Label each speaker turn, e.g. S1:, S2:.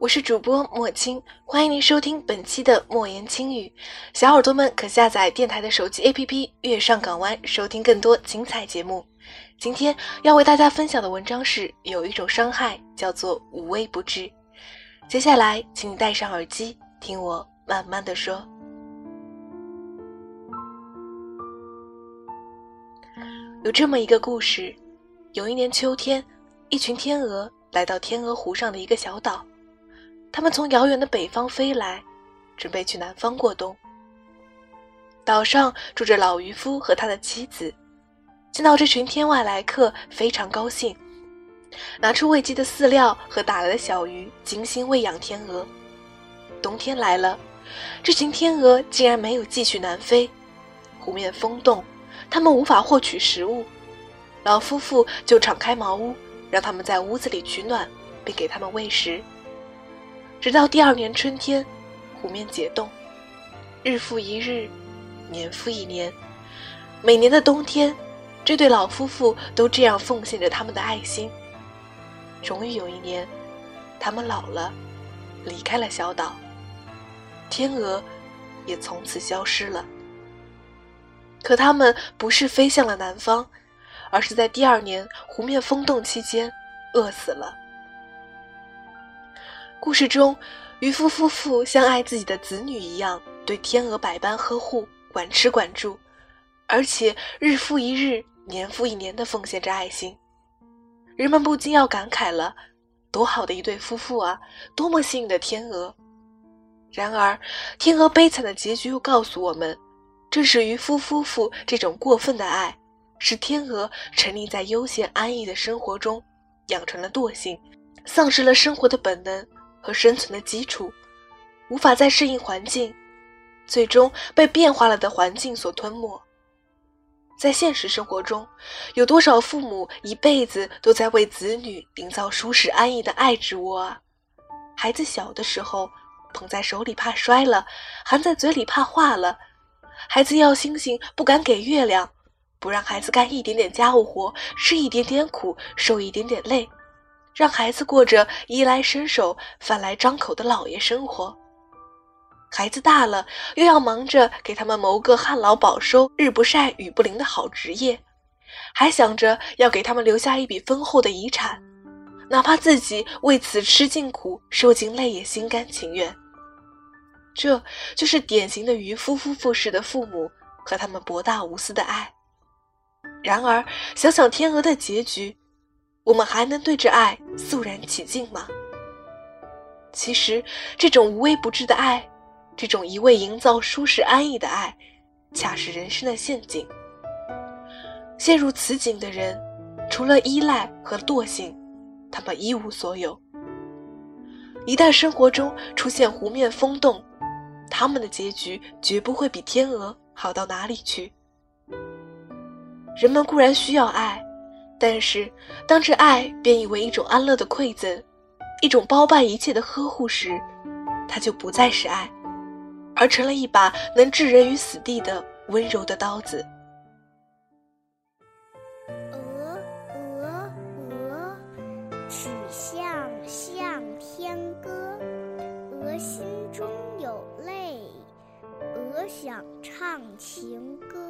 S1: 我是主播莫青，欢迎您收听本期的莫言轻语。小耳朵们可下载电台的手机 APP《月上港湾》，收听更多精彩节目。今天要为大家分享的文章是：有一种伤害叫做无微不至。接下来，请你戴上耳机，听我慢慢的说。有这么一个故事：有一年秋天，一群天鹅来到天鹅湖上的一个小岛。他们从遥远的北方飞来，准备去南方过冬。岛上住着老渔夫和他的妻子，见到这群天外来客，非常高兴，拿出喂鸡的饲料和打来的小鱼，精心喂养天鹅。冬天来了，这群天鹅竟然没有继续南飞，湖面风冻，他们无法获取食物。老夫妇就敞开茅屋，让他们在屋子里取暖，并给他们喂食。直到第二年春天，湖面解冻，日复一日，年复一年，每年的冬天，这对老夫妇都这样奉献着他们的爱心。终于有一年，他们老了，离开了小岛，天鹅也从此消失了。可他们不是飞向了南方，而是在第二年湖面风冻期间饿死了。故事中，渔夫夫妇像爱自己的子女一样，对天鹅百般呵护、管吃管住，而且日复一日、年复一年地奉献着爱心。人们不禁要感慨了：多好的一对夫妇啊！多么幸运的天鹅！然而，天鹅悲惨的结局又告诉我们，正是渔夫夫妇这种过分的爱，使天鹅沉溺在悠闲安逸的生活中，养成了惰性，丧失了生活的本能。和生存的基础，无法再适应环境，最终被变化了的环境所吞没。在现实生活中，有多少父母一辈子都在为子女营造舒适安逸的爱之窝啊？孩子小的时候，捧在手里怕摔了，含在嘴里怕化了。孩子要星星不敢给月亮，不让孩子干一点点家务活，吃一点点苦，受一点点累。让孩子过着衣来伸手、饭来张口的老爷生活。孩子大了，又要忙着给他们谋个旱涝保收、日不晒、雨不淋的好职业，还想着要给他们留下一笔丰厚的遗产，哪怕自己为此吃尽苦、受尽累也心甘情愿。这就是典型的渔夫夫妇式的父母和他们博大无私的爱。然而，想想天鹅的结局。我们还能对着爱肃然起敬吗？其实，这种无微不至的爱，这种一味营造舒适安逸的爱，恰是人生的陷阱。陷入此景的人，除了依赖和惰性，他们一无所有。一旦生活中出现湖面风动，他们的结局绝不会比天鹅好到哪里去。人们固然需要爱。但是，当这爱变异为一种安乐的馈赠，一种包办一切的呵护时，它就不再是爱，而成了一把能置人于死地的温柔的刀子。
S2: 鹅，鹅，鹅，曲项向天歌。鹅心中有泪，鹅想唱情歌。